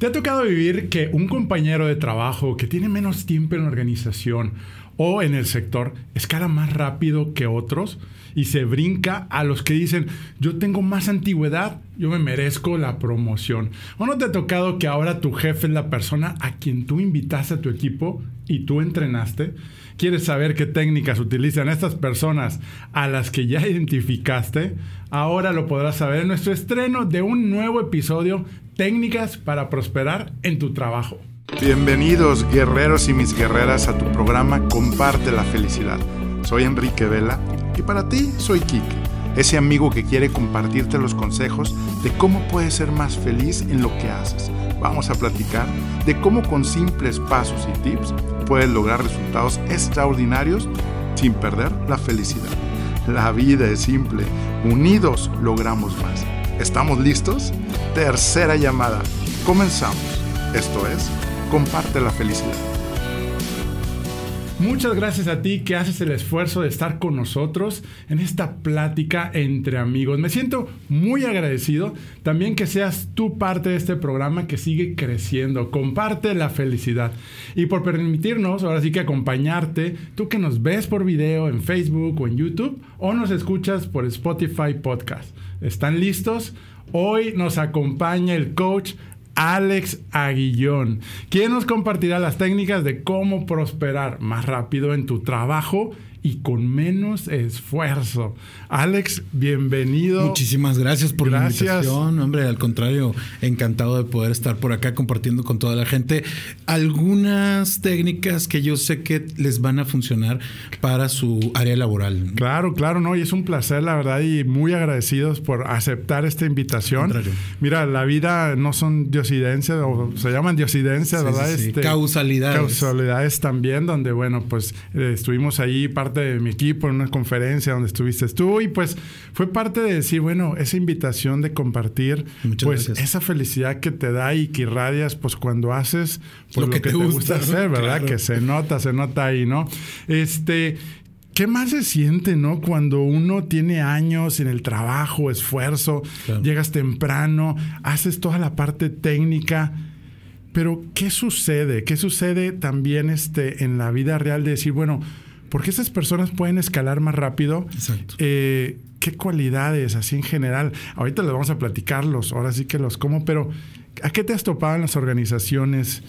¿Te ha tocado vivir que un compañero de trabajo que tiene menos tiempo en la organización o en el sector escala más rápido que otros y se brinca a los que dicen, yo tengo más antigüedad, yo me merezco la promoción? ¿O no te ha tocado que ahora tu jefe es la persona a quien tú invitaste a tu equipo y tú entrenaste? ¿Quieres saber qué técnicas utilizan estas personas a las que ya identificaste? Ahora lo podrás saber en nuestro estreno de un nuevo episodio, Técnicas para Prosperar en tu Trabajo. Bienvenidos guerreros y mis guerreras a tu programa Comparte la Felicidad. Soy Enrique Vela y para ti soy Kik, ese amigo que quiere compartirte los consejos de cómo puedes ser más feliz en lo que haces. Vamos a platicar de cómo con simples pasos y tips puedes lograr resultados extraordinarios sin perder la felicidad. La vida es simple, unidos logramos más. ¿Estamos listos? Tercera llamada. Comenzamos. Esto es, comparte la felicidad. Muchas gracias a ti que haces el esfuerzo de estar con nosotros en esta plática entre amigos. Me siento muy agradecido también que seas tú parte de este programa que sigue creciendo. Comparte la felicidad. Y por permitirnos, ahora sí que acompañarte, tú que nos ves por video en Facebook o en YouTube o nos escuchas por Spotify Podcast. ¿Están listos? Hoy nos acompaña el coach Alex Aguillón, quien nos compartirá las técnicas de cómo prosperar más rápido en tu trabajo y con menos esfuerzo. Alex, bienvenido. Muchísimas gracias por la invitación. Hombre, al contrario, encantado de poder estar por acá compartiendo con toda la gente algunas técnicas que yo sé que les van a funcionar para su área laboral. Claro, claro, no, y es un placer, la verdad, y muy agradecidos por aceptar esta invitación. Mira, la vida no son diosidencias, o se llaman diosidencias, ¿verdad? Este, causalidades. Causalidades también, donde, bueno, pues eh, estuvimos ahí parte de mi equipo en una conferencia donde estuviste tú y pues fue parte de decir, bueno, esa invitación de compartir pues esa felicidad que te da y que irradias pues cuando hacer pues, lo, que, te, gusta, hacer, ¿verdad? Que se nota, se nota ahí, ¿no? Este, ¿Qué más se siente, no? Cuando uno tiene años en el trabajo, esfuerzo, llegas temprano, haces toda la parte técnica, pero ¿qué sucede? ¿Qué sucede también este, en la vida real de decir, bueno, porque esas personas pueden escalar más rápido. Exacto. Eh, ¿Qué cualidades, así en general? Ahorita les vamos a platicarlos, ahora sí que los como, pero ¿a qué te has topado en las organizaciones?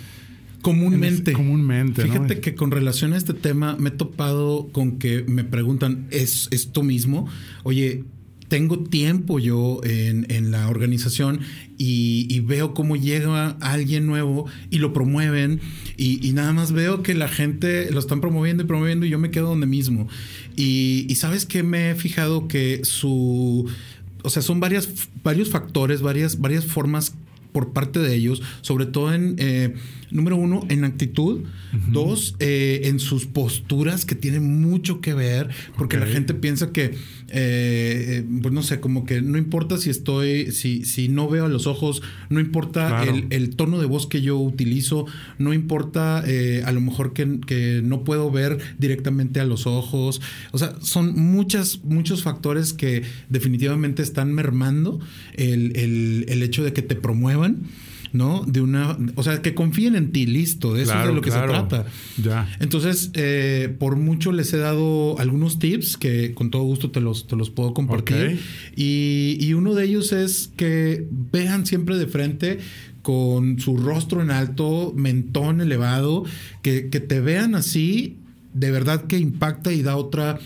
Comúnmente. comúnmente. Fíjate que con relación a este tema me he topado con que me preguntan, ¿es esto mismo? Oye, tengo tiempo yo en, la organización y, veo cómo llega alguien nuevo y lo promueven y, nada más veo que la gente lo están promoviendo y promoviendo y yo me quedo donde mismo. Y, sabes que me he fijado que su... O sea, son varias, varios factores, varias, varias formas por parte de ellos, sobre todo en, eh, número uno, en actitud, dos, eh, en sus posturas, que tienen mucho que ver, porque la gente piensa que, eh, pues no sé, como que no importa si estoy, si, si no veo a los ojos, no importa el, tono de voz que yo utilizo, no importa a lo mejor que, que, no puedo ver directamente a los ojos, o sea, son muchas, muchos factores que definitivamente están mermando el, el, el hecho de que te promuevan ¿no? De una, o sea, que confíen en ti, listo, de eso es de lo que se trata. Ya. Entonces, eh, por mucho les he dado algunos tips que con todo gusto te los, te los puedo compartir. Y, y uno de ellos es que vean siempre de frente con su rostro en alto, mentón elevado, que, que te vean así de verdad que impacta y da otra...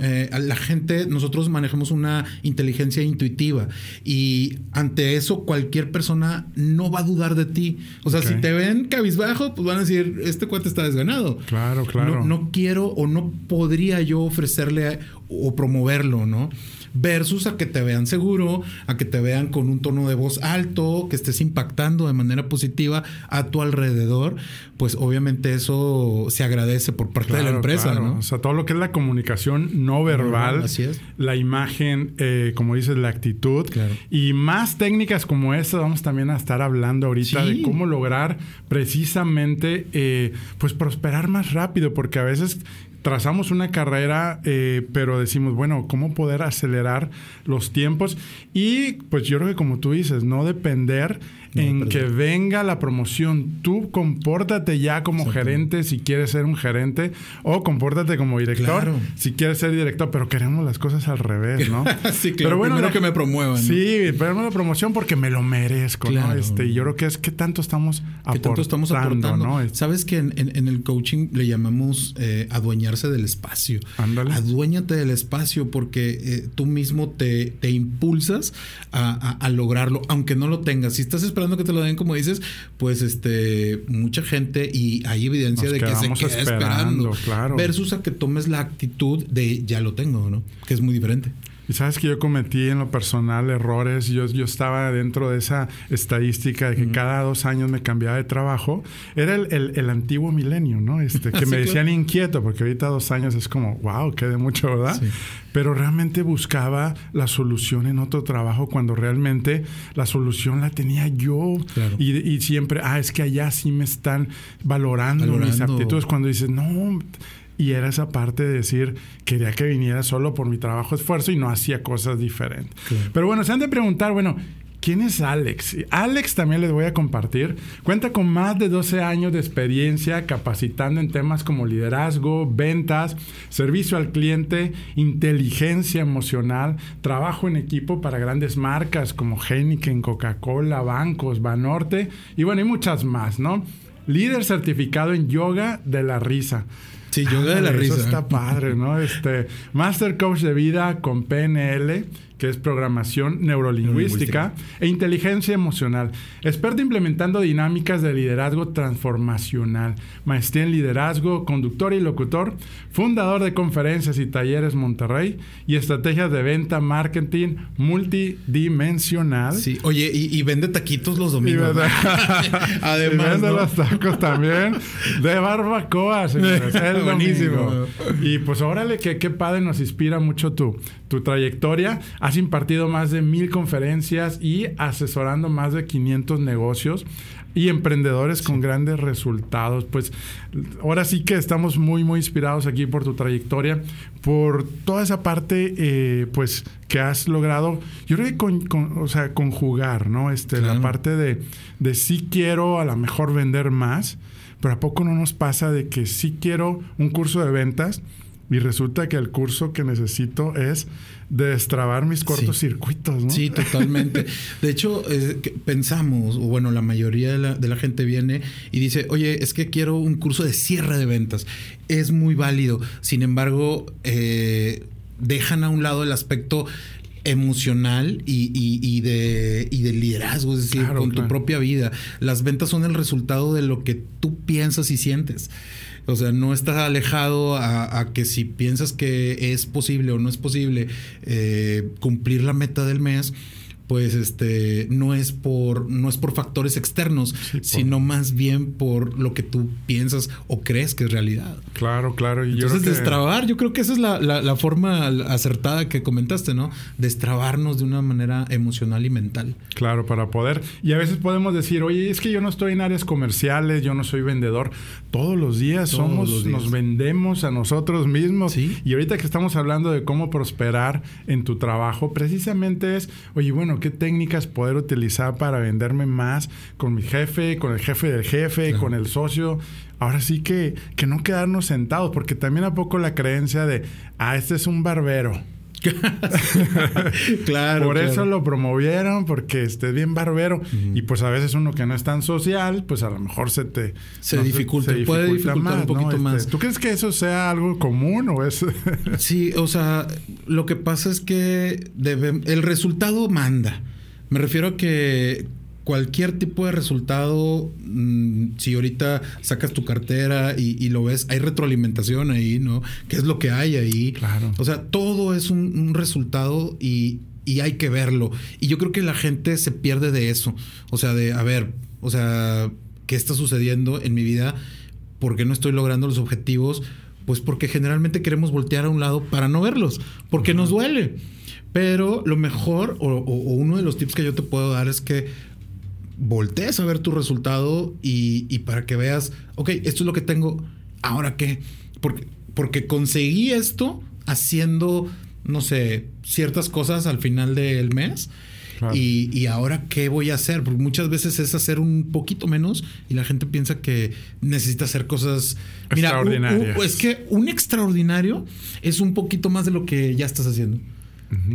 Eh, la gente, nosotros manejamos una inteligencia intuitiva y ante eso cualquier persona no va a dudar de ti. O sea, si te ven cabizbajo, pues van a decir, este cuate está desganado. Claro, claro. No, no quiero o no podría yo ofrecerle o promoverlo, ¿no? Versus a que te vean seguro, a que te vean con un tono de voz alto, que estés impactando de manera positiva a tu alrededor, pues obviamente eso se agradece por parte de la empresa, ¿no? O sea, todo lo que es la comunicación no verbal, Así es. la imagen, eh, como dices, la actitud y más técnicas como esta vamos también a estar hablando ahorita de cómo lograr precisamente eh, pues prosperar más rápido, porque a veces trazamos una carrera, eh, pero decimos, bueno, ¿cómo poder acelerar los tiempos? Y pues yo creo que como tú dices, no depender en que venga la promoción. Tú compórtate ya como gerente si quieres ser un gerente o compórtate como director si quieres ser director, pero queremos las cosas al revés, ¿no? sí, claro. Pero bueno, Primero que me promuevan. Sí, pero la promoción porque me lo merezco, ¿no? Este, yo creo que es que tanto estamos aportando, tanto estamos aportando? ¿no? Sabes que en, el coaching le llamamos eh, adueñarse del espacio. Ándale. Aduéñate del espacio porque eh, tú mismo te, te impulsas a, lograrlo, aunque no lo tengas. Si estás esperando que te lo den, como dices, pues este mucha gente y hay evidencia de que se queda esperando, claro. versus a que tomes la actitud de ya lo tengo, ¿no? Que es muy diferente. Y sabes que yo cometí en lo personal errores. Yo, yo estaba dentro de esa estadística de que cada dos años me cambiaba de trabajo. Era el, el, antiguo milenio, ¿no? Este, que me decían inquieto, porque ahorita dos años es como, wow, quede mucho, ¿verdad? Pero realmente buscaba la solución en otro trabajo cuando realmente la solución la tenía yo. Y, y, siempre, ah, es que allá sí me están valorando, valorando. mis aptitudes. Cuando dices, no y era esa parte de decir, quería que viniera solo por mi trabajo esfuerzo y no hacía cosas diferentes. Pero bueno, se han de preguntar, bueno, ¿Quién es Alex? Alex también les voy a compartir. Cuenta con más de 12 años de experiencia capacitando en temas como liderazgo, ventas, servicio al cliente, inteligencia emocional, trabajo en equipo para grandes marcas como Heineken, Coca-Cola, bancos, Banorte y bueno, y muchas más, ¿no? Líder certificado en yoga de la risa. Sí, yoga de la risa. Eso está padre, ¿no? Este, Master Coach de Vida con PNL que es programación neurolingüística, e inteligencia emocional. Experto implementando dinámicas de liderazgo transformacional. Maestría en liderazgo, conductor y locutor. Fundador de conferencias y talleres Monterrey. Y estrategias de venta, marketing multidimensional. Sí, oye, y, vende taquitos los domingos. Además. vende los tacos también. De barbacoa, señores. es buenísimo. Y pues órale, que qué padre, nos inspira mucho tu, tu trayectoria. Has impartido más de mil conferencias y asesorando más de 500 negocios y emprendedores con grandes resultados. Pues ahora sí que estamos muy, muy inspirados aquí por tu trayectoria, por toda esa parte, eh, pues que has logrado, yo creo que con, o sea, conjugar, ¿no? Este, La parte de, de sí quiero a lo mejor vender más, pero ¿a poco no nos pasa de que sí quiero un curso de ventas? Y resulta que el curso que necesito es destrabar mis cortocircuitos, ¿no? Sí, totalmente. De hecho, pensamos, o bueno, la mayoría de la, de la, gente viene y dice, oye, es que quiero un curso de cierre de ventas. Es muy válido. Sin embargo, eh, dejan a un lado el aspecto emocional y, y, de, y de liderazgo, es decir, con tu propia vida. Las ventas son el resultado de lo que tú piensas y sientes. O sea, no estás alejado a, que si piensas que es posible o no es posible eh, cumplir la meta del mes, pues este no es por no es por factores externos, sino más bien por lo que tú piensas o crees que es realidad. Claro, claro. Y Entonces, yo destrabar, yo creo que esa es la, la, forma acertada que comentaste, ¿no? Destrabarnos de una manera emocional y mental. Claro, para poder. Y a veces podemos decir, oye, es que yo no estoy en áreas comerciales, yo no soy vendedor. Todos los días somos, nos vendemos a nosotros mismos. Y ahorita que estamos hablando de cómo prosperar en tu trabajo, precisamente es, oye, bueno, qué técnicas poder utilizar para venderme más con mi jefe, con el jefe del jefe, con el socio. Ahora sí que, que no quedarnos sentados, porque también a poco la creencia de, ah, este es un barbero. claro. Por eso lo promovieron, porque esté bien barbero. Y pues a veces uno que no es tan social, pues a lo mejor se te se, dificulta, puede dificultar un poquito este, más. ¿Tú crees que eso sea algo común o es? sí, o sea, lo que pasa es que el resultado manda. Me refiero a que cualquier tipo de resultado, mm, si ahorita sacas tu cartera y, lo ves, hay retroalimentación ahí, ¿no? ¿Qué es lo que hay ahí? Claro. O sea, todo es un, resultado y, hay que verlo. Y yo creo que la gente se pierde de eso. O sea, de, a ver, o sea, ¿qué está sucediendo en mi vida? ¿Por qué no estoy logrando los objetivos? Pues porque generalmente queremos voltear a un lado para no verlos, porque nos duele. Pero lo mejor, o, uno de los tips que yo te puedo dar es que voltees a ver tu resultado y, para que veas, ok, esto es lo que tengo, ahora qué, porque, porque conseguí esto haciendo, no sé, ciertas cosas al final del mes Claro. Y, y, ahora qué voy a hacer? Porque muchas veces es hacer un poquito menos y la gente piensa que necesita hacer cosas extraordinarias. es que un extraordinario es un poquito más de lo que ya estás haciendo.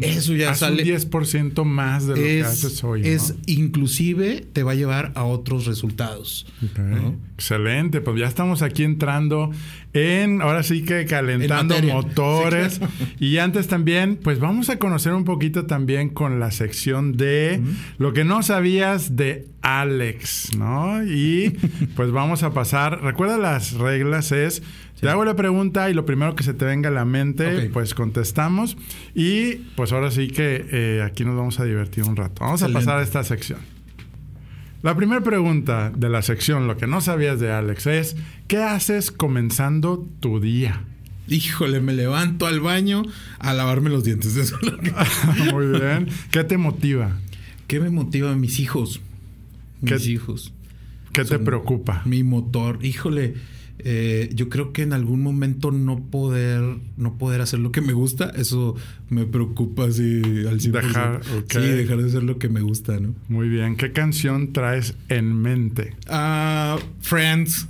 Eso ya Haz sale. un 10% más de lo que haces hoy. Es inclusive te va a llevar a otros resultados. Okay. ¿no? Excelente, pues ya estamos aquí entrando en, ahora sí que calentando motores. Sí, claro. Y antes también, pues vamos a conocer un poquito también con la sección de uh -huh. lo que no sabías de Alex, ¿no? Y pues vamos a pasar, recuerda las reglas, es te hago la pregunta y lo primero que se te venga a la mente, okay. pues contestamos. Y pues ahora sí que eh, aquí nos vamos a divertir un rato. Vamos Excelente. a pasar a esta sección. La primera pregunta de la sección, lo que no sabías de Alex, es ¿qué haces comenzando tu día? Híjole, me levanto al baño a lavarme los dientes. Eso es lo que... Muy bien. ¿Qué te motiva? ¿Qué me motiva? Mis hijos. Mis ¿Qué, hijos. ¿Qué te preocupa? Mi motor. Híjole eh, yo creo que en algún momento no poder, no poder hacer lo que me gusta, eso me preocupa así al 100%. Dejar, okay. Sí, dejar de hacer lo que me gusta, ¿no? Muy bien. ¿Qué canción traes en mente? Uh, Friends.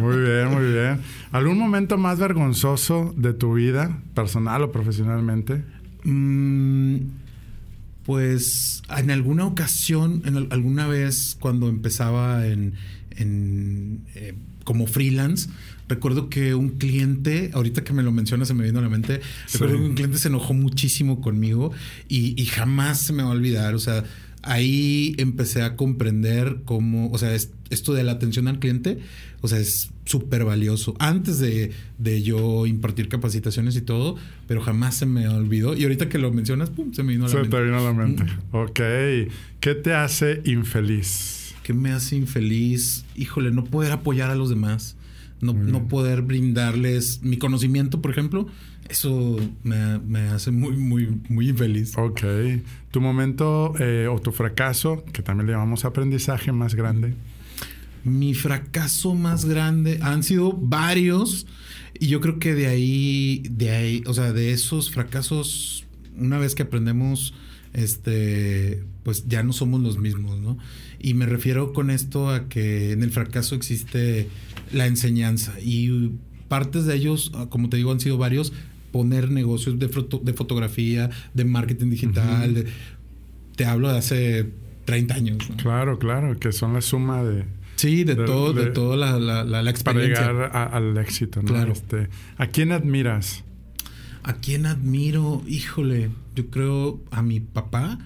muy bien, muy bien. ¿Algún momento más vergonzoso de tu vida, personal o profesionalmente? Mm, pues en alguna ocasión, en alguna vez cuando empezaba en, en eh, como freelance, recuerdo que un cliente, ahorita que me lo mencionas se me vino a la mente, sí. recuerdo que un cliente se enojó muchísimo conmigo y, y, jamás se me va a olvidar, o sea, ahí empecé a comprender cómo, o sea, es, esto de la atención al cliente, o sea, es súper valioso. Antes de, de, yo impartir capacitaciones y todo, pero jamás se me olvidó. Y ahorita que lo mencionas, pum, se me vino a la se mente. Se te vino a la mente. Ok. ¿Qué te hace infeliz? ¿Qué me hace infeliz? Híjole, no poder apoyar a los demás. No, no poder brindarles mi conocimiento, por ejemplo. Eso me, me, hace muy, muy, muy infeliz. Ok. ¿Tu momento eh, o tu fracaso, que también le llamamos aprendizaje más grande? Mi fracaso más grande han sido varios. Y yo creo que de ahí, de ahí, o sea, de esos fracasos, una vez que aprendemos, este, pues ya no somos los mismos, ¿no? Y me refiero con esto a que en el fracaso existe la enseñanza. Y partes de ellos, como te digo, han sido varios, poner negocios de, foto, de fotografía, de marketing digital. Uh -huh. de, te hablo de hace 30 años. ¿no? Claro, claro, que son la suma de... Sí, de, de todo, de, de toda la, la, la, la, experiencia. Para llegar a, al éxito, ¿no? Claro. Este, ¿A quién admiras? ¿A quién admiro? Híjole, yo creo a mi papá.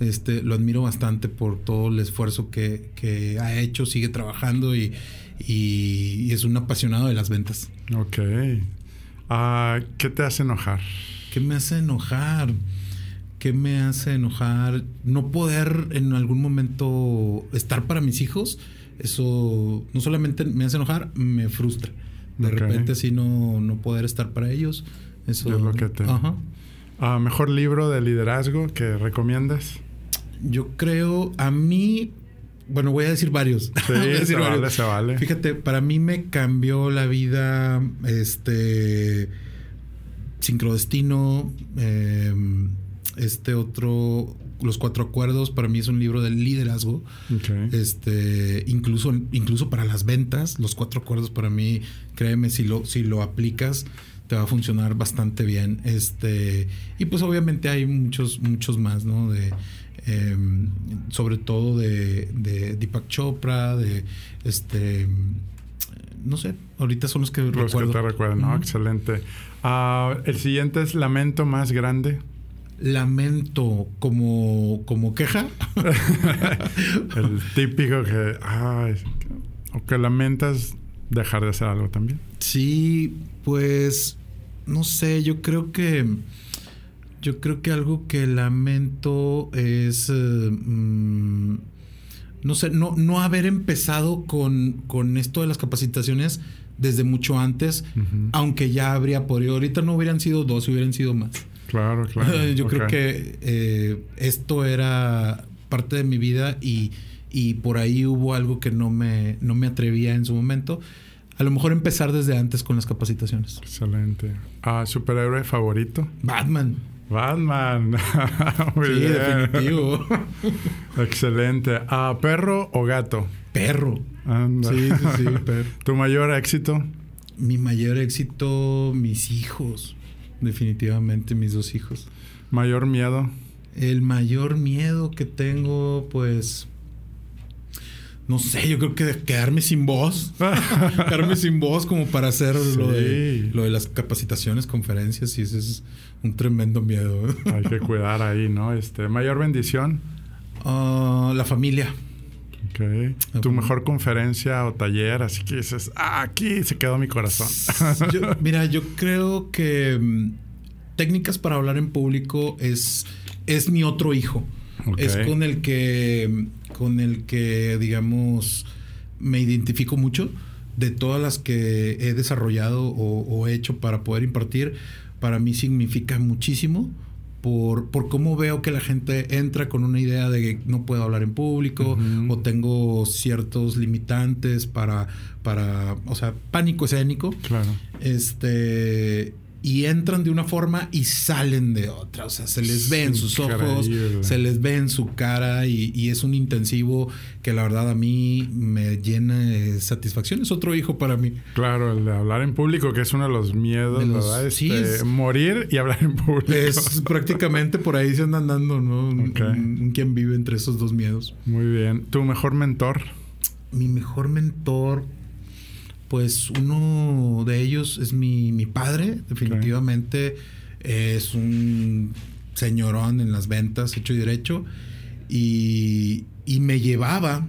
Este, lo admiro bastante por todo el esfuerzo que, que ha hecho, sigue trabajando y, y, y, es un apasionado de las ventas. Ok. Uh, ¿Qué te hace enojar? ¿Qué me hace enojar? ¿Qué me hace enojar? No poder en algún momento estar para mis hijos. Eso no solamente me hace enojar, me frustra. De okay. repente, así no, no poder estar para ellos. Eso es lo que te. Ajá. Uh, ¿Mejor libro de liderazgo que recomiendas? Yo creo, a mí, bueno, voy a decir varios. Sí, decir se varios. vale, se vale. Fíjate, para mí me cambió la vida, este, Sincrodestino, eh, este otro, Los Cuatro Acuerdos, para mí es un libro de liderazgo. Okay. Este, incluso, incluso para las ventas, Los Cuatro Acuerdos para mí, créeme, si lo, si lo aplicas, te va a funcionar bastante bien. Este, y pues obviamente hay muchos, muchos más, ¿no? De, eh, sobre todo de, de, Deepak Chopra, de este no sé, ahorita son los que los recuerdo. que te recuerdan, ¿no? Uh -huh. Excelente. Uh, el siguiente es Lamento más grande. Lamento como, como queja. el típico que, ay, o que lamentas dejar de hacer algo también. Sí, pues no sé, yo creo que yo creo que algo que lamento es, uh, um, no sé, no, no haber empezado con, con, esto de las capacitaciones desde mucho antes, uh -huh. aunque ya habría podido. Ahorita no hubieran sido dos, hubieran sido más. Claro, claro. yo okay. creo que eh, esto era parte de mi vida y, y, por ahí hubo algo que no me, no me atrevía en su momento. A lo mejor empezar desde antes con las capacitaciones. Excelente. Uh, ¿Superhéroe favorito? Batman. Batman. Muy sí, bien. definitivo. Excelente. ¿A perro o gato? Perro. Anda. Sí, sí, sí, perro. ¿Tu mayor éxito? Mi mayor éxito, mis hijos. Definitivamente mis dos hijos. ¿Mayor miedo? El mayor miedo que tengo, pues. No sé, yo creo que de quedarme sin voz. quedarme sin voz como para hacer lo, de, lo de las capacitaciones, conferencias, y ese es un tremendo miedo. Hay que cuidar ahí, ¿no? Este, ¿Mayor bendición? Ah, la familia. ¿Tu mejor conferencia o taller? Así que dices, ah, aquí se quedó mi corazón. Yo- mira, yo creo que mm, técnicas para hablar en público es, es mi otro hijo. Es con el que, con el que, digamos, me identifico mucho de todas las que he desarrollado o, o he hecho para poder impartir. Para mí significa muchísimo por, por cómo veo que la gente entra con una idea de que no puedo hablar en público o tengo ciertos limitantes para, para, o sea, pánico escénico. claro. Este. Y entran de una forma y salen de otra. O sea, se les ve en sus ojos, se les ve en su cara y, y es un intensivo que la verdad a mí me llena de satisfacción. Es otro hijo para mí. Claro, el de hablar en público, que es uno de los miedos, De los- ¿verdad? sí, Este, es- Morir y hablar en público. Es prácticamente por ahí se andan dando, ¿no? Un- un quien vive entre esos dos miedos. Muy bien. ¿Tu mejor mentor? Mi mejor mentor, pues uno de ellos es mi, mi padre, definitivamente. Es un señorón en las ventas, hecho y derecho. Y, y me llevaba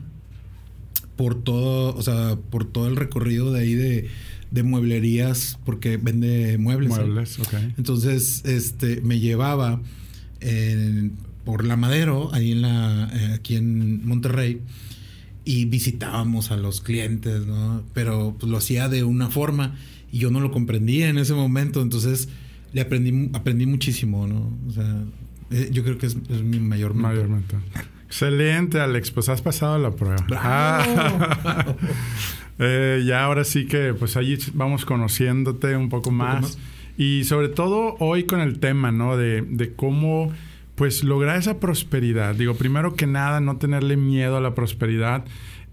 por todo, o sea, por todo el recorrido de ahí de, de mueblerías, porque vende muebles. ¿eh? Muebles, ok. Entonces, este, me llevaba en- por la Madero, ahí en la, eh, aquí en Monterrey, y visitábamos a los clientes, ¿no? Pero pues, lo hacía de una forma y yo no lo comprendía en ese momento, entonces le aprendí, aprendí muchísimo, ¿no? O sea, eh, yo creo que es, es mi mayor mentor. Mayor mentor. Excelente, Alex. Pues has pasado la prueba. Ah. Eh, ya ahora sí que pues allí vamos conociéndote un poco poco más. más. Y sobre todo hoy con el tema, ¿no? De, de cómo pues lograr esa prosperidad. Digo, primero que nada, no tenerle miedo a la prosperidad.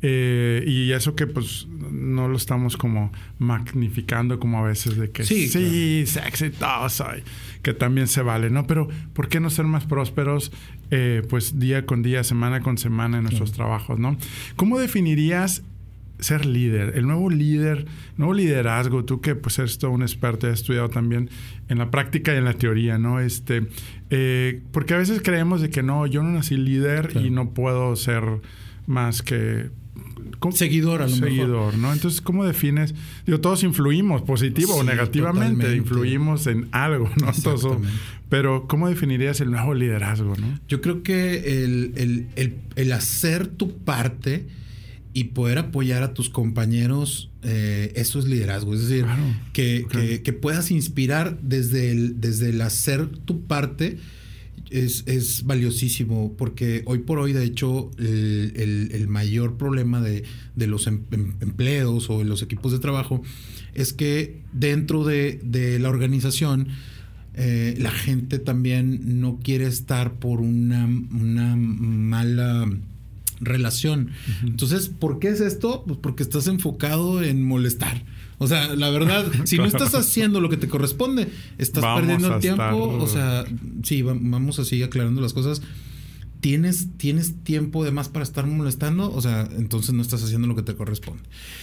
eh, y eso que pues no lo estamos como magnificando como a veces de que Sí, sí, sé exitoso y que también se vale, ¿no? Pero ¿por qué no ser más prósperos eh, pues día con día, semana con semana en nuestros trabajos, ¿no? ¿Cómo definirías ser líder, el nuevo líder, nuevo liderazgo, tú que pues eres todo un experto y has estudiado también en la práctica y en la teoría, ¿no? Este, eh, porque a veces creemos de que no, yo no nací líder Claro. y no puedo ser más que ¿cómo? Seguidor, a lo mejor. seguidor, ¿no? Entonces, ¿cómo defines? Digo, todos influimos, positivo o negativamente, totalmente. influimos en algo, ¿no? Todos- pero, ¿cómo definirías el nuevo liderazgo, no? Yo creo que el, el- el- el hacer tu parte y poder apoyar a tus compañeros, eh, eso es liderazgo. Es decir, Claro. que, que- que puedas inspirar desde el, desde el hacer tu parte es, es valiosísimo, porque hoy por hoy, de hecho, el, el- el mayor problema de, de los em- em- empleos o de los equipos de trabajo es que dentro de, de la organización eh, la gente también no quiere estar por una, una mala relación. Entonces, ¿por qué es esto? Pues porque estás enfocado en molestar. O sea, la verdad, si no estás haciendo lo que te corresponde, estás Vamos perdiendo el tiempo. estar- O sea, sí, va- vamos así aclarando las cosas. ¿Tienes, ¿Tienes tiempo de más para estar molestando? O sea, entonces no estás haciendo lo que te corresponde.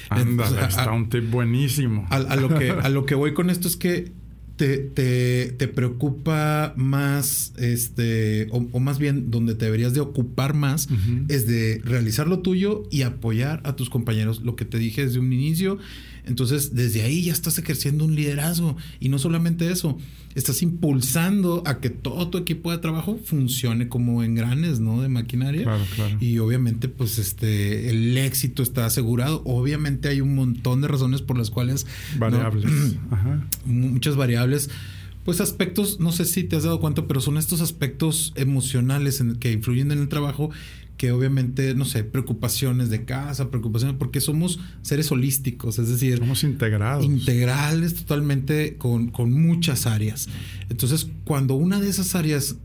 Anda, O sea, está a- un tip buenísimo. a, a lo que, a lo que voy con esto es que te, te, te preocupa más, este, o, o más bien donde te deberías de ocupar más, es de realizar lo tuyo y apoyar a tus compañeros. Lo que te dije desde un inicio. Entonces, desde ahí ya estás ejerciendo un liderazgo. Y no solamente eso, estás impulsando a que todo tu equipo de trabajo funcione como engranes, ¿no? De maquinaria. Claro, claro. Y obviamente, pues, este, el éxito está asegurado. Obviamente hay un montón de razones por las cuales ¿no? Variables. Ajá. muchas variables. Pues aspectos, no sé si te has dado cuenta, pero son estos aspectos emocionales en- que influyen en el trabajo que obviamente, no sé, preocupaciones de casa, preocupaciones, porque somos seres holísticos, es decir, somos integrados. Integrales totalmente con, con muchas áreas. Entonces, cuando una de esas áreas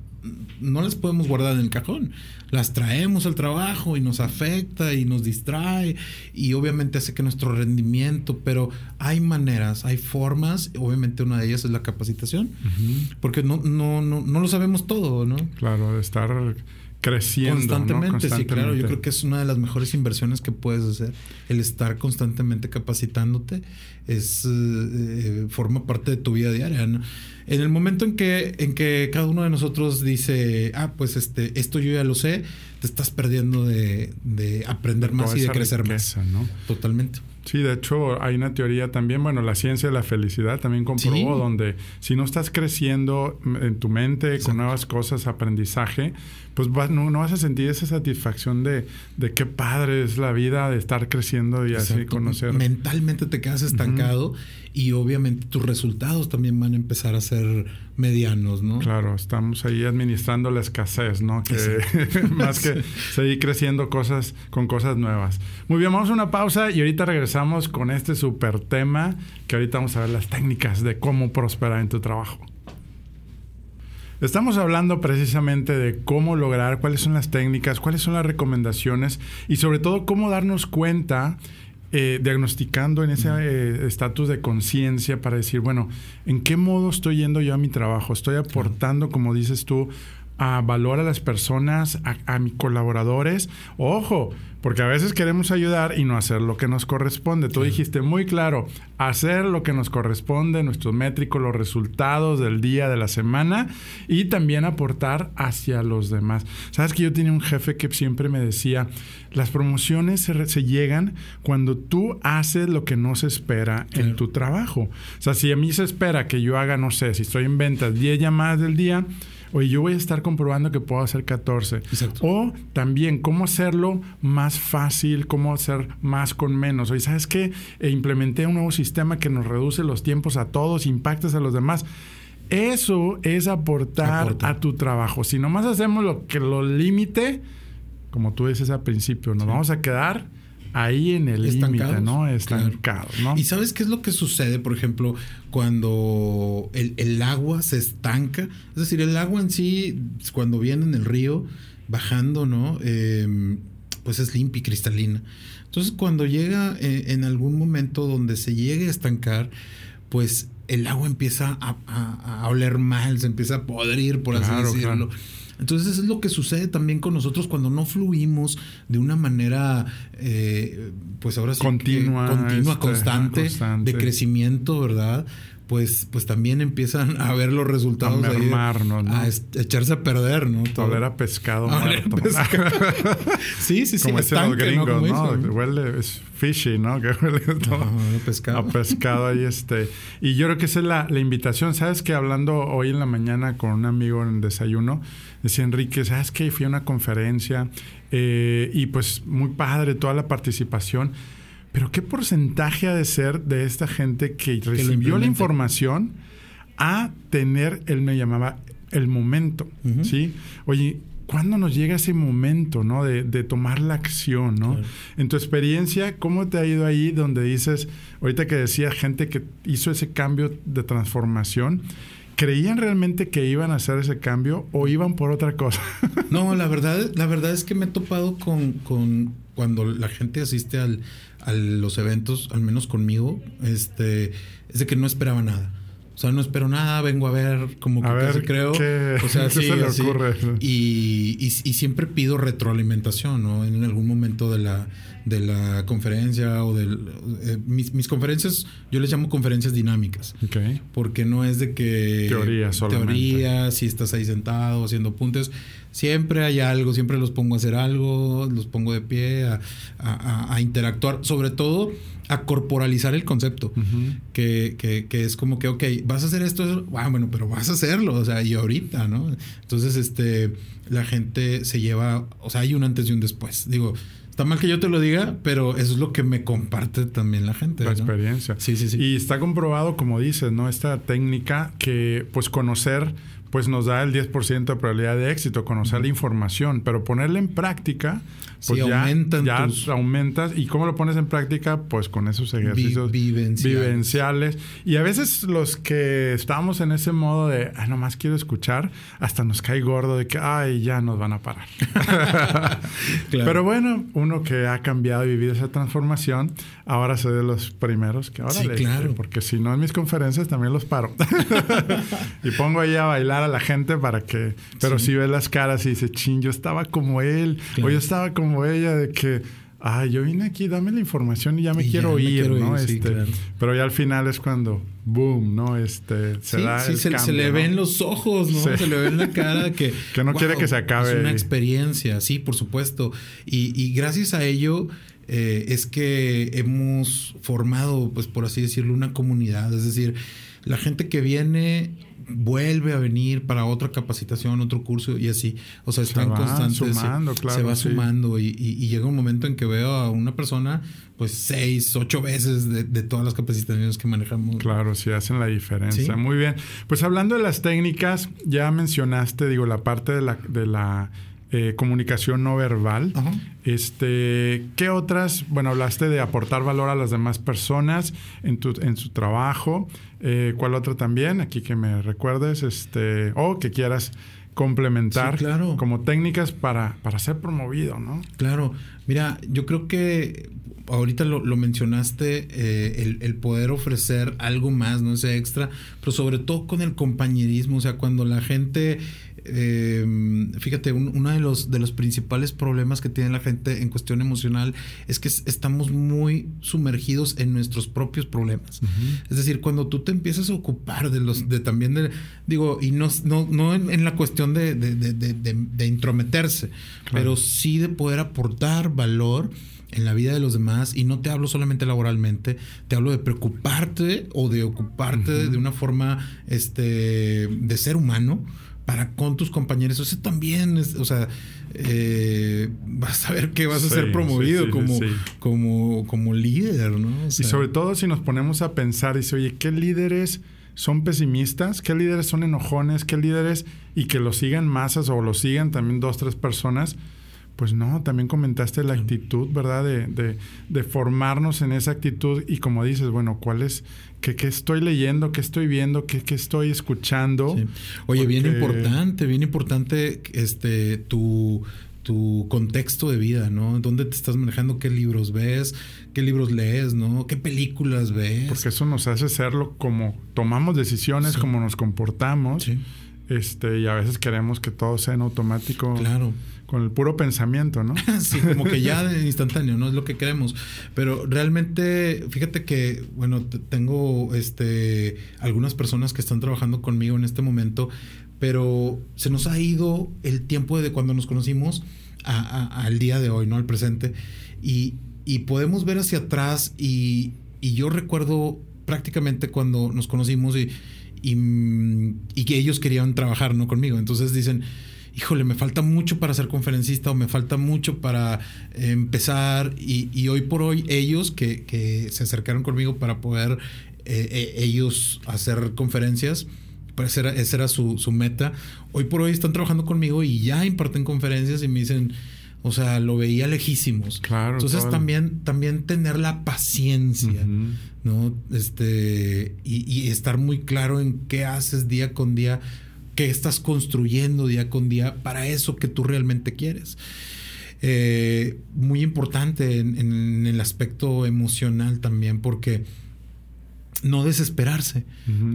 no las podemos guardar en el cajón. Las traemos al trabajo y nos afecta y nos distrae y obviamente hace que nuestro rendimiento, pero hay maneras, hay formas, obviamente una de ellas es la capacitación, porque no, no, no, no lo sabemos todo, ¿no? Claro, estar creciendo constantemente, sí, claro. Yo creo que es una de las mejores inversiones que puedes hacer. El estar constantemente capacitándote es eh, eh, forma parte de tu vida diaria. En el momento en que, en que cada uno de nosotros dice, ah, pues este, esto yo ya lo sé, te estás perdiendo de, aprender más y de crecer más. Totalmente. Sí, de hecho hay una teoría también, bueno, la ciencia de la felicidad también comprobó donde si no estás creciendo en tu mente con nuevas cosas, aprendizaje, pues no, vas a sentir esa satisfacción de, de qué padre es la vida, de estar creciendo y así conocer. Mentalmente te quedas estancado y obviamente tus resultados también van a empezar a ser medianos, ¿no? Claro, estamos ahí administrando la escasez, ¿no? Que más que seguir creciendo cosas con cosas nuevas. Muy bien, vamos a una pausa y ahorita regresamos con este super tema que ahorita vamos a ver las técnicas de cómo prosperar en tu trabajo. Estamos hablando precisamente de cómo lograr, cuáles son las técnicas, cuáles son las recomendaciones y sobre todo cómo darnos cuenta, eh, diagnosticando en ese eh, estatus de conciencia para decir, bueno, ¿en qué modo estoy yendo yo a mi trabajo? ¿Estoy aportando, como dices tú, a valor a las personas, a, a mis colaboradores? Ojo, porque a veces queremos ayudar y no hacer lo que nos corresponde. Tú dijiste muy claro, hacer lo que nos corresponde, nuestros métricos, los resultados del día, de la semana y también aportar hacia los demás. Sabes que yo tenía un jefe que siempre me decía, las promociones se, llegan cuando tú haces lo que no se espera en tu trabajo. O sea, si a mí se espera que yo haga, no sé, si estoy en ventas 10 llamadas del día, oye, yo voy a estar comprobando que puedo hacer 14. Exacto. O también cómo hacerlo más fácil, cómo hacer más con menos. Oye, ¿sabes qué? E implementé un nuevo sistema que nos reduce los tiempos a todos, impactas a los demás. Eso es aportar a tu trabajo. Si nomás hacemos lo que lo límite, como tú dices al principio, nos vamos a quedar ahí en el límite, ¿no? Estancados, ¿no? ¿Y sabes qué es lo que sucede, por ejemplo, cuando el, agua se estanca? Es decir, el agua en sí, cuando viene en el río, bajando, ¿no? Em, pues es limpia y cristalina. Entonces, cuando llega eh, en algún momento donde se llegue a estancar, pues el agua empieza a, oler mal, se empieza a podrir, por así decirlo. Entonces es lo que sucede también con nosotros cuando no fluimos de una manera, eh, pues ahora sí, continua, continua este, constante, de crecimiento, ¿verdad? pues, pues también empiezan a ver los resultados a mermarnos, ¿no? a echarse a perder, ¿no? Todo. era pescado sí, sí, sí. Como dicen los gringos, ¿no? Huele, es fishy, ¿no? Que huele todo a pescado. A pescado ahí, este. Y yo creo que esa es la, la invitación. ¿Sabes que Hablando hoy en la mañana con un amigo en el desayuno, decía Enrique, ¿sabes que Fui a una conferencia eh, y pues muy padre toda la participación pero ¿qué porcentaje ha de ser de esta gente que, recibió la información a tener, él me llamaba, el momento? ¿Sí? Oye, ¿cuándo nos llega ese momento, ¿no? De, tomar la acción, ¿no? En tu experiencia, ¿cómo te ha ido ahí donde dices, ahorita que decía gente que hizo ese cambio de transformación, ¿creían realmente que iban a hacer ese cambio o iban por otra cosa? no, la verdad, la verdad es que me he topado con, con cuando la gente asiste al, a los eventos, al menos conmigo, este, es de que no esperaba nada. O sea, no espero nada, vengo a ver como que ver, creo. o sea, sí, se le ocurre? Y, y, siempre pido retroalimentación, ¿no? En algún momento de la, de la conferencia o del... Eh, mis, mis, conferencias, yo les llamo conferencias dinámicas. Okay. Porque no es de que... Teoría solamente. Teoría, si estás ahí sentado haciendo apuntes. Siempre hay algo, siempre los pongo a hacer algo, los pongo de pie a, a, a interactuar. Sobre todo a corporalizar el concepto. que, que, que, es como que, ok, vas a hacer esto, ah, bueno, pero vas a hacerlo, o sea, y ahorita, ¿no? Entonces, este, la gente se lleva, o sea, hay un antes y un después. Digo, Está mal que yo te lo diga, pero eso es lo que me comparte también la gente. La experiencia. Sí, sí, sí. Y está comprobado, como dices, ¿no? Esta técnica que, pues, conocer pues nos da el 10% de probabilidad de éxito, conocer la información, pero ponerla en práctica, pues Sí, ya, aumentan ya tus- aumentas. ¿Y cómo lo pones en práctica? Pues con esos ejercicios vivenciales. vivenciales. Y a veces los que estamos en ese modo de, ah, nomás quiero escuchar, hasta nos cae gordo de que, ay, ya nos van a parar. Claro. Pero bueno, uno que ha cambiado y vivido esa transformación, ahora soy de los primeros que ahora Sí, claro. porque si no en mis conferencias también los paro. y pongo ahí a bailar a la gente para que, pero si ves las caras y dice, chin, yo estaba como él, Claro. o yo estaba como ella, de que, ay, yo vine aquí, dame la información y ya me Y quiero ya me ir, quiero ¿no? ir, sí, este, claro. Pero ya al final es cuando, boom, ¿no? Este, se sí, da sí, el se, se cambio, le ¿no? ven los ojos, ¿no? Sí. Se le ve en la cara que... Que no quiere que se acabe. Es una experiencia, sí, por supuesto. Y, y gracias a ello eh, es que hemos formado, pues por así decirlo, una comunidad. Es decir, la gente que viene vuelve a venir para otra capacitación, otro curso y así. O sea, Se están va constantes. sumando, claro, se va sí. sumando y, y- y llega un momento en que veo a una persona, pues seis, ocho veces de, de todas las capacitaciones que manejamos. Claro, sí hacen la diferencia. Sí. Muy bien. Pues hablando de las técnicas, ya mencionaste, digo, la parte de la, de la eh, comunicación no verbal. Este, ¿qué otras? Bueno, hablaste de aportar valor a las demás personas en tu, en su trabajo. Eh, ¿Cuál otra también? Aquí que me recuerdes, este, o que quieras complementar Sí, claro. como técnicas para, para ser promovido, ¿no? Claro, mira, yo creo que ahorita lo, lo mencionaste, eh, el, el poder ofrecer algo más, no ese extra, pero sobre todo con el compañerismo, o sea, cuando la gente, eh, fíjate, un- uno de los, de los principales problemas que tiene la gente en cuestión emocional es que es- estamos muy sumergidos en nuestros propios problemas. Es decir, cuando tú te empiezas a ocupar de los, de también de, digo, y no, no, no en, en la cuestión de, de, de, de- intrometerse, pero sí de poder aportar valor en la vida de los demás y no te hablo solamente laboralmente, te hablo de preocuparte o de ocuparte de una forma este de ser humano para con tus compañeros. Eso también es, o sea, eh, vas a ver que vas a Sí, ser promovido sí, sí, como, como, como líder, ¿no? O Y sea, sobre todo si nos ponemos a pensar, dice, oye, ¿qué líderes son pesimistas? ¿Qué líderes son enojones? ¿Qué líderes y que lo sigan masas o lo sigan también dos, tres personas? Pues no, también comentaste la actitud, ¿verdad? De, de, de formarnos en esa actitud y como dices, bueno, ¿cuál es? ¿Qué, qué estoy leyendo? ¿Qué estoy viendo? ¿Qué, qué estoy escuchando? Sí. Oye, bien importante, bien importante este tu, tu contexto de vida, ¿no? ¿Dónde te estás manejando? ¿Qué libros ves? ¿Qué libros lees? ¿No? ¿Qué películas ves? Porque eso nos hace serlo como tomamos decisiones, Sí. como nos comportamos. Sí, Este, y a veces queremos que todo sea en automático. claro. Con el puro pensamiento, ¿no? Sí, como que ya de instantáneo, no es lo que queremos. Pero realmente, fíjate que, bueno, tengo este algunas personas que están trabajando conmigo en este momento, pero se nos ha ido el tiempo de cuando nos conocimos a- al día de hoy, ¿no? Al presente. Y, y podemos ver hacia atrás y, y yo recuerdo prácticamente cuando nos conocimos y, y, y que ellos querían trabajar, ¿no? Conmigo. Entonces dicen, híjole, me falta mucho para ser conferencista o me falta mucho para eh, empezar. Y, y hoy por hoy ellos que, que se acercaron conmigo para poder eh, eh, ellos hacer conferencias, pues esa era, esa era su, su meta. Hoy por hoy están trabajando conmigo y ya imparten conferencias y me dicen, o sea, lo veía lejísimos. Claro, Entonces también, también tener la paciencia. ¿no? Este, y, y estar muy claro en qué haces día con día, qué estás construyendo día con día para eso que tú realmente quieres. Eh, muy importante en, en el aspecto emocional también, porque no desesperarse.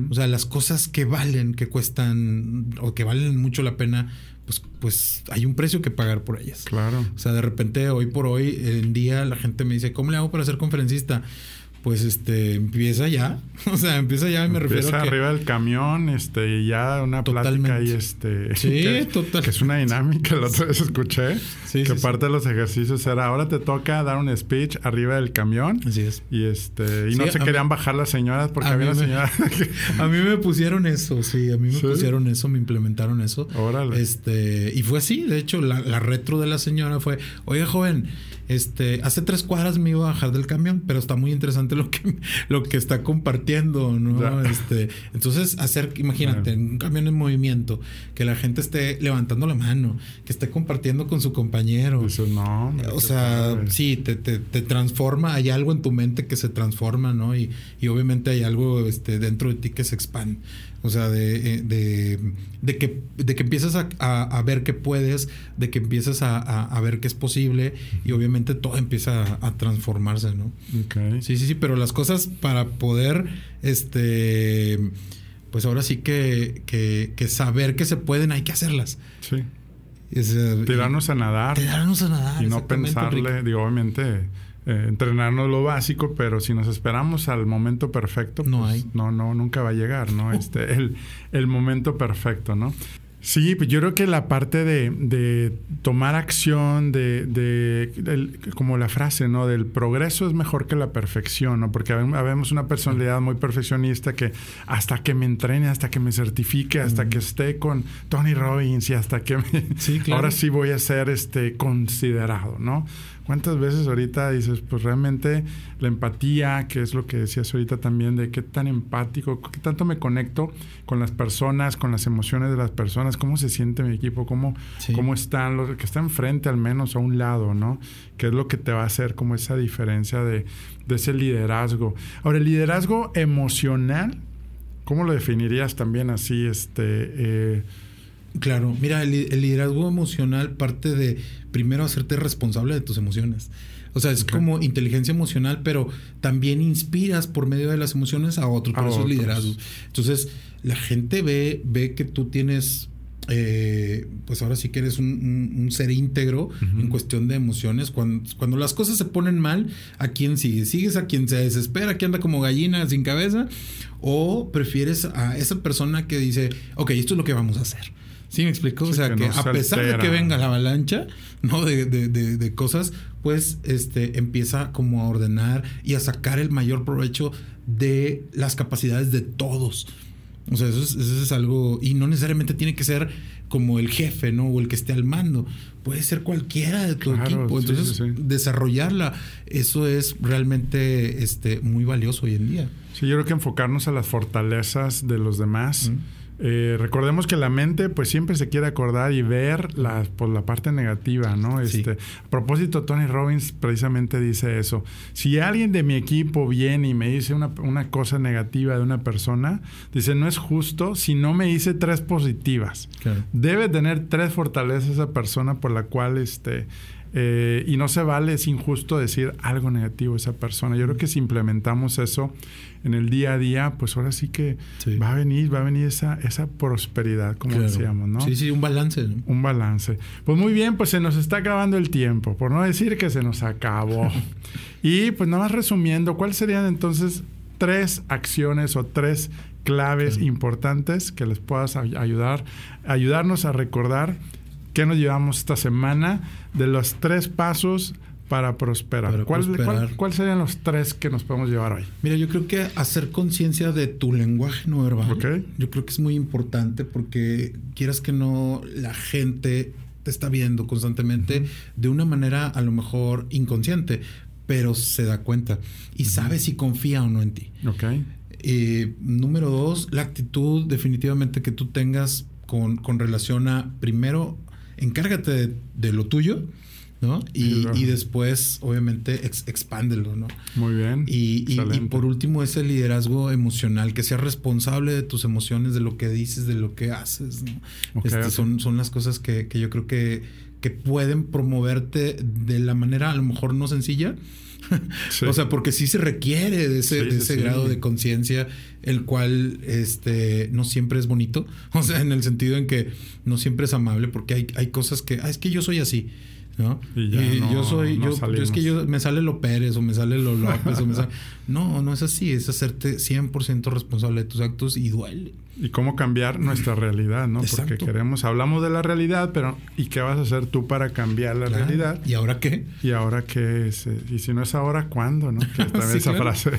O sea, las cosas que valen, que cuestan o que valen mucho la pena, pues, pues hay un precio que pagar por ellas. Claro. O sea, de repente, hoy por hoy, en día, la gente me dice, ¿cómo le hago para ser conferencista? Pues este, empieza ya. O sea, empieza ya, me refiero a que. arriba del camión, este, y ya una Totalmente. plática y este. Sí, que, total. Que es una dinámica, la otra vez escuché. Sí, que sí, parte de los ejercicios era ahora te toca dar un speech arriba del camión. Así es. Y este. Y no se querían mí- bajar las señoras porque a había una me- señora que- A mí me pusieron eso, sí, a mí me pusieron eso, me implementaron eso. Órale. Este, y fue así, de hecho, la, la retro de la señora fue, oye joven, este, hace tres cuadras me iba a bajar del camión, pero está muy interesante lo que, lo que está compartiendo, ¿no? Este, entonces, hacer, imagínate, un camión en movimiento, que la gente esté levantando la mano, que esté compartiendo con su compañero. Eso no. O sea, sí, te, te, te, transforma, hay algo en tu mente que se transforma, ¿no? Y, y obviamente hay algo este, dentro de ti que se expande. O sea, de, de, de, que, de que empiezas a, a, ver que puedes, de que empiezas a, a, ver que es posible y obviamente todo empieza a, transformarse, ¿no? Okay. Sí, sí, sí, pero las cosas para poder, este, pues ahora sí que, que, que saber que se pueden, hay que hacerlas. Sí. Es, tirarnos a nadar. Tirarnos a nadar. Y no pensarle, digo, obviamente eh, entrenarnos lo básico, pero si nos esperamos al momento perfecto, no pues, hay. No, no, nunca va a llegar, ¿no? Este, el, el momento perfecto, ¿no? Sí, pues yo creo que la parte de, de tomar acción, de, de como la frase, ¿no? Del progreso es mejor que la perfección, ¿no? Porque habemos una personalidad muy perfeccionista que hasta que me entrene, hasta que me certifique, hasta que esté con Tony Robbins y hasta que me... Sí, claro. ahora sí voy a ser este considerado, ¿no? ¿Cuántas veces ahorita dices, pues realmente la empatía, que es lo que decías ahorita también, de qué tan empático, qué tanto me conecto con las personas, con las emociones de las personas, cómo se siente mi equipo, cómo, cómo están los que están enfrente al menos a un lado, ¿no? ¿Qué es lo que te va a hacer como esa diferencia de, de ese liderazgo? Ahora, el liderazgo emocional, ¿cómo lo definirías también así? Este... Eh, Claro, mira, el, liderazgo emocional parte de primero hacerte responsable de tus emociones. O sea, es como inteligencia emocional, pero también inspiras por medio de las emociones a otros, por eso es liderazgo. Entonces, la gente ve, ve que tú tienes, eh, pues ahora sí que eres un, ser íntegro en cuestión de emociones. Cuando, cuando las cosas se ponen mal, ¿a quién sigues? ¿Sigues a quien se desespera, que anda como gallina sin cabeza? ¿O prefieres a esa persona que dice, ok, esto es lo que vamos a hacer? Sí, me explicó. o sea, que, a pesar de que venga la avalancha, ¿no? De, de, de, cosas, pues este empieza como a ordenar y a sacar el mayor provecho de las capacidades de todos. O sea, eso es, eso es algo. Y no necesariamente tiene que ser como el jefe, ¿no? O el que esté al mando. Puede ser cualquiera de tu equipo. Entonces, desarrollarla, eso es realmente este, muy valioso hoy en día. Sí, yo creo que enfocarnos a las fortalezas de los demás. Eh, recordemos que la mente pues siempre se quiere acordar y ver la, por pues, la parte negativa, ¿no? Este, A propósito, Tony Robbins precisamente dice eso. Si alguien de mi equipo viene y me dice una, una cosa negativa de una persona, dice, no es justo si no me dice tres positivas. Debe tener tres fortalezas esa persona por la cual este, eh, y no se vale, es injusto decir algo negativo a esa persona. Yo creo que si implementamos eso en el día a día, pues ahora sí que va a venir, va a venir esa, esa prosperidad, como decíamos, ¿no? Sí, sí, un balance. Un balance. Pues muy bien, pues se nos está acabando el tiempo, por no decir que se nos acabó. y pues nada más resumiendo, ¿cuáles serían entonces tres acciones o tres claves importantes que les puedas ayudar, ayudarnos a recordar ¿Qué nos llevamos esta semana de los tres pasos para prosperar? ¿Cuál, serían los tres que nos podemos llevar hoy? Mira, yo creo que hacer conciencia de tu lenguaje no verbal. Yo creo que es muy importante porque quieras que no, la gente te está viendo constantemente de una manera a lo mejor inconsciente, pero se da cuenta y sabe si confía o no en ti. Ok. Eh, número dos, la actitud definitivamente que tú tengas con, con relación a, primero, encárgate de, lo tuyo, ¿no? Y, después, obviamente, expándelo, ¿no? Muy bien. Y, por último, ese liderazgo emocional, que seas responsable de tus emociones, de lo que dices, de lo que haces, ¿no? Este, son, son las cosas que, yo creo que, que pueden promoverte de la manera a lo mejor no sencilla, o sea, porque sí se requiere de ese, ese grado de conciencia, el cual este, no siempre es bonito. O sea, en el sentido en que no siempre es amable, porque hay, hay cosas que, ah, es que yo soy así. ¿no? Y, yo soy, yo, es que yo me sale lo Pérez o me sale lo López o me sale... No, no es así, es hacerte 100% responsable de tus actos y duele. Y cómo cambiar nuestra realidad, ¿no? Porque queremos, hablamos de la realidad, pero ¿y qué vas a hacer tú para cambiar la realidad? ¿Y ahora qué? ¿Y ahora qué? Es? y si no es ahora, ¿cuándo? ¿no? Que esa frase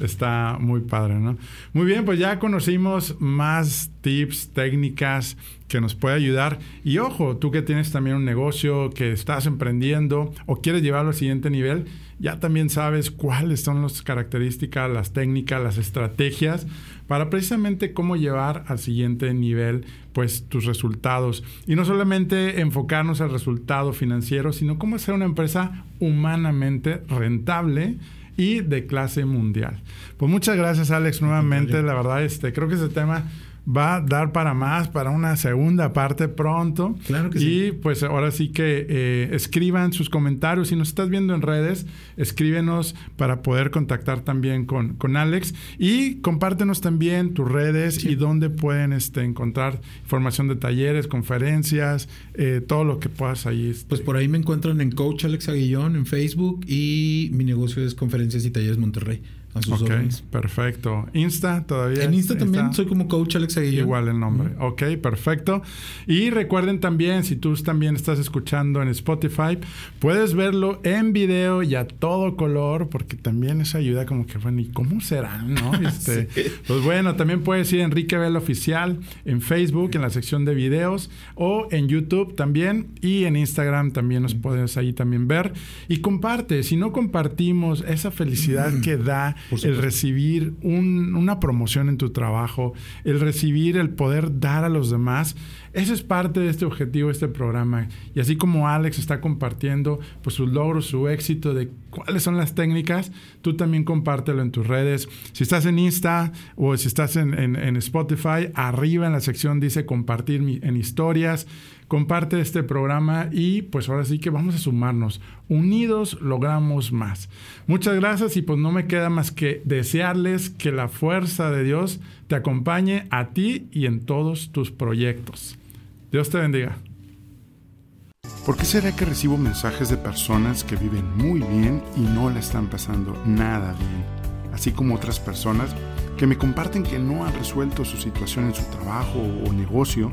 está muy padre, ¿no? Muy bien, pues ya conocimos más tips, técnicas que nos puede ayudar. Y ojo, tú que tienes también un negocio, que estás emprendiendo o quieres llevarlo al siguiente nivel, ya también sabes cuáles son las características, las técnicas, las estrategias para precisamente cómo llevar al siguiente nivel pues tus resultados. Y no solamente enfocarnos al resultado financiero, sino cómo hacer una empresa humanamente rentable y de clase mundial. Pues muchas gracias Alex nuevamente, la verdad este creo que ese tema va a dar para más, para una segunda parte pronto. Claro que y, sí. Y pues ahora sí que eh, escriban sus comentarios. Si nos estás viendo en redes, escríbenos para poder contactar también con, con Alex. Y compártenos también tus redes sí. y dónde pueden este, encontrar información de talleres, conferencias, eh, todo lo que puedas ahí. Este. Pues por ahí me encuentran en Coach Alex Aguillón en Facebook y mi negocio es Conferencias y Talleres Monterrey. A sus ok, órdenes. perfecto. Insta todavía. En Insta también soy como coach Alex Aguillón. Igual el nombre. Uh -huh. Ok, perfecto. Y recuerden también, si tú también estás escuchando en Spotify, puedes verlo en video y a todo color, porque también eso ayuda como que, bueno, ¿y cómo será? ¿no? Este, sí. Pues bueno, también puedes ir a Enrique Vela Oficial en Facebook, en la sección de videos, o en YouTube también, y en Instagram también nos puedes ahí también ver. Y comparte, si no compartimos esa felicidad que da el recibir un, una promoción en tu trabajo, el recibir el poder dar a los demás, eso es parte de este objetivo, de este programa. Y así como Alex está compartiendo pues, sus logros, su éxito, de cuáles son las técnicas, tú también compártelo en tus redes. Si estás en Insta o si estás en, en, en Spotify, arriba en la sección dice compartir mi, en historias comparte este programa y pues ahora sí que vamos a sumarnos. Unidos logramos más. Muchas gracias y pues no me queda más que desearles que la fuerza de Dios te acompañe a ti y en todos tus proyectos. Dios te bendiga. ¿Por qué será que recibo mensajes de personas que viven muy bien y no la están pasando nada bien? Así como otras personas que me comparten que no han resuelto su situación en su trabajo o negocio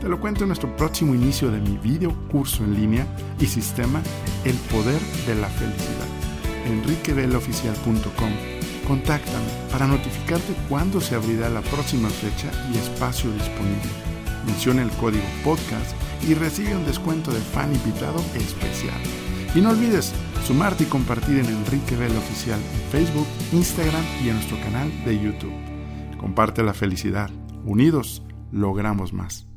Te lo cuento en nuestro próximo inicio de mi video curso en línea y sistema El Poder de la Felicidad. enriquevelaoficial.com Contáctame para notificarte cuándo se abrirá la próxima fecha y espacio disponible. Menciona el código podcast y recibe un descuento de fan invitado especial. Y no olvides sumarte y compartir en Enrique Oficial en Facebook, Instagram y en nuestro canal de YouTube. Comparte la felicidad. Unidos, logramos más.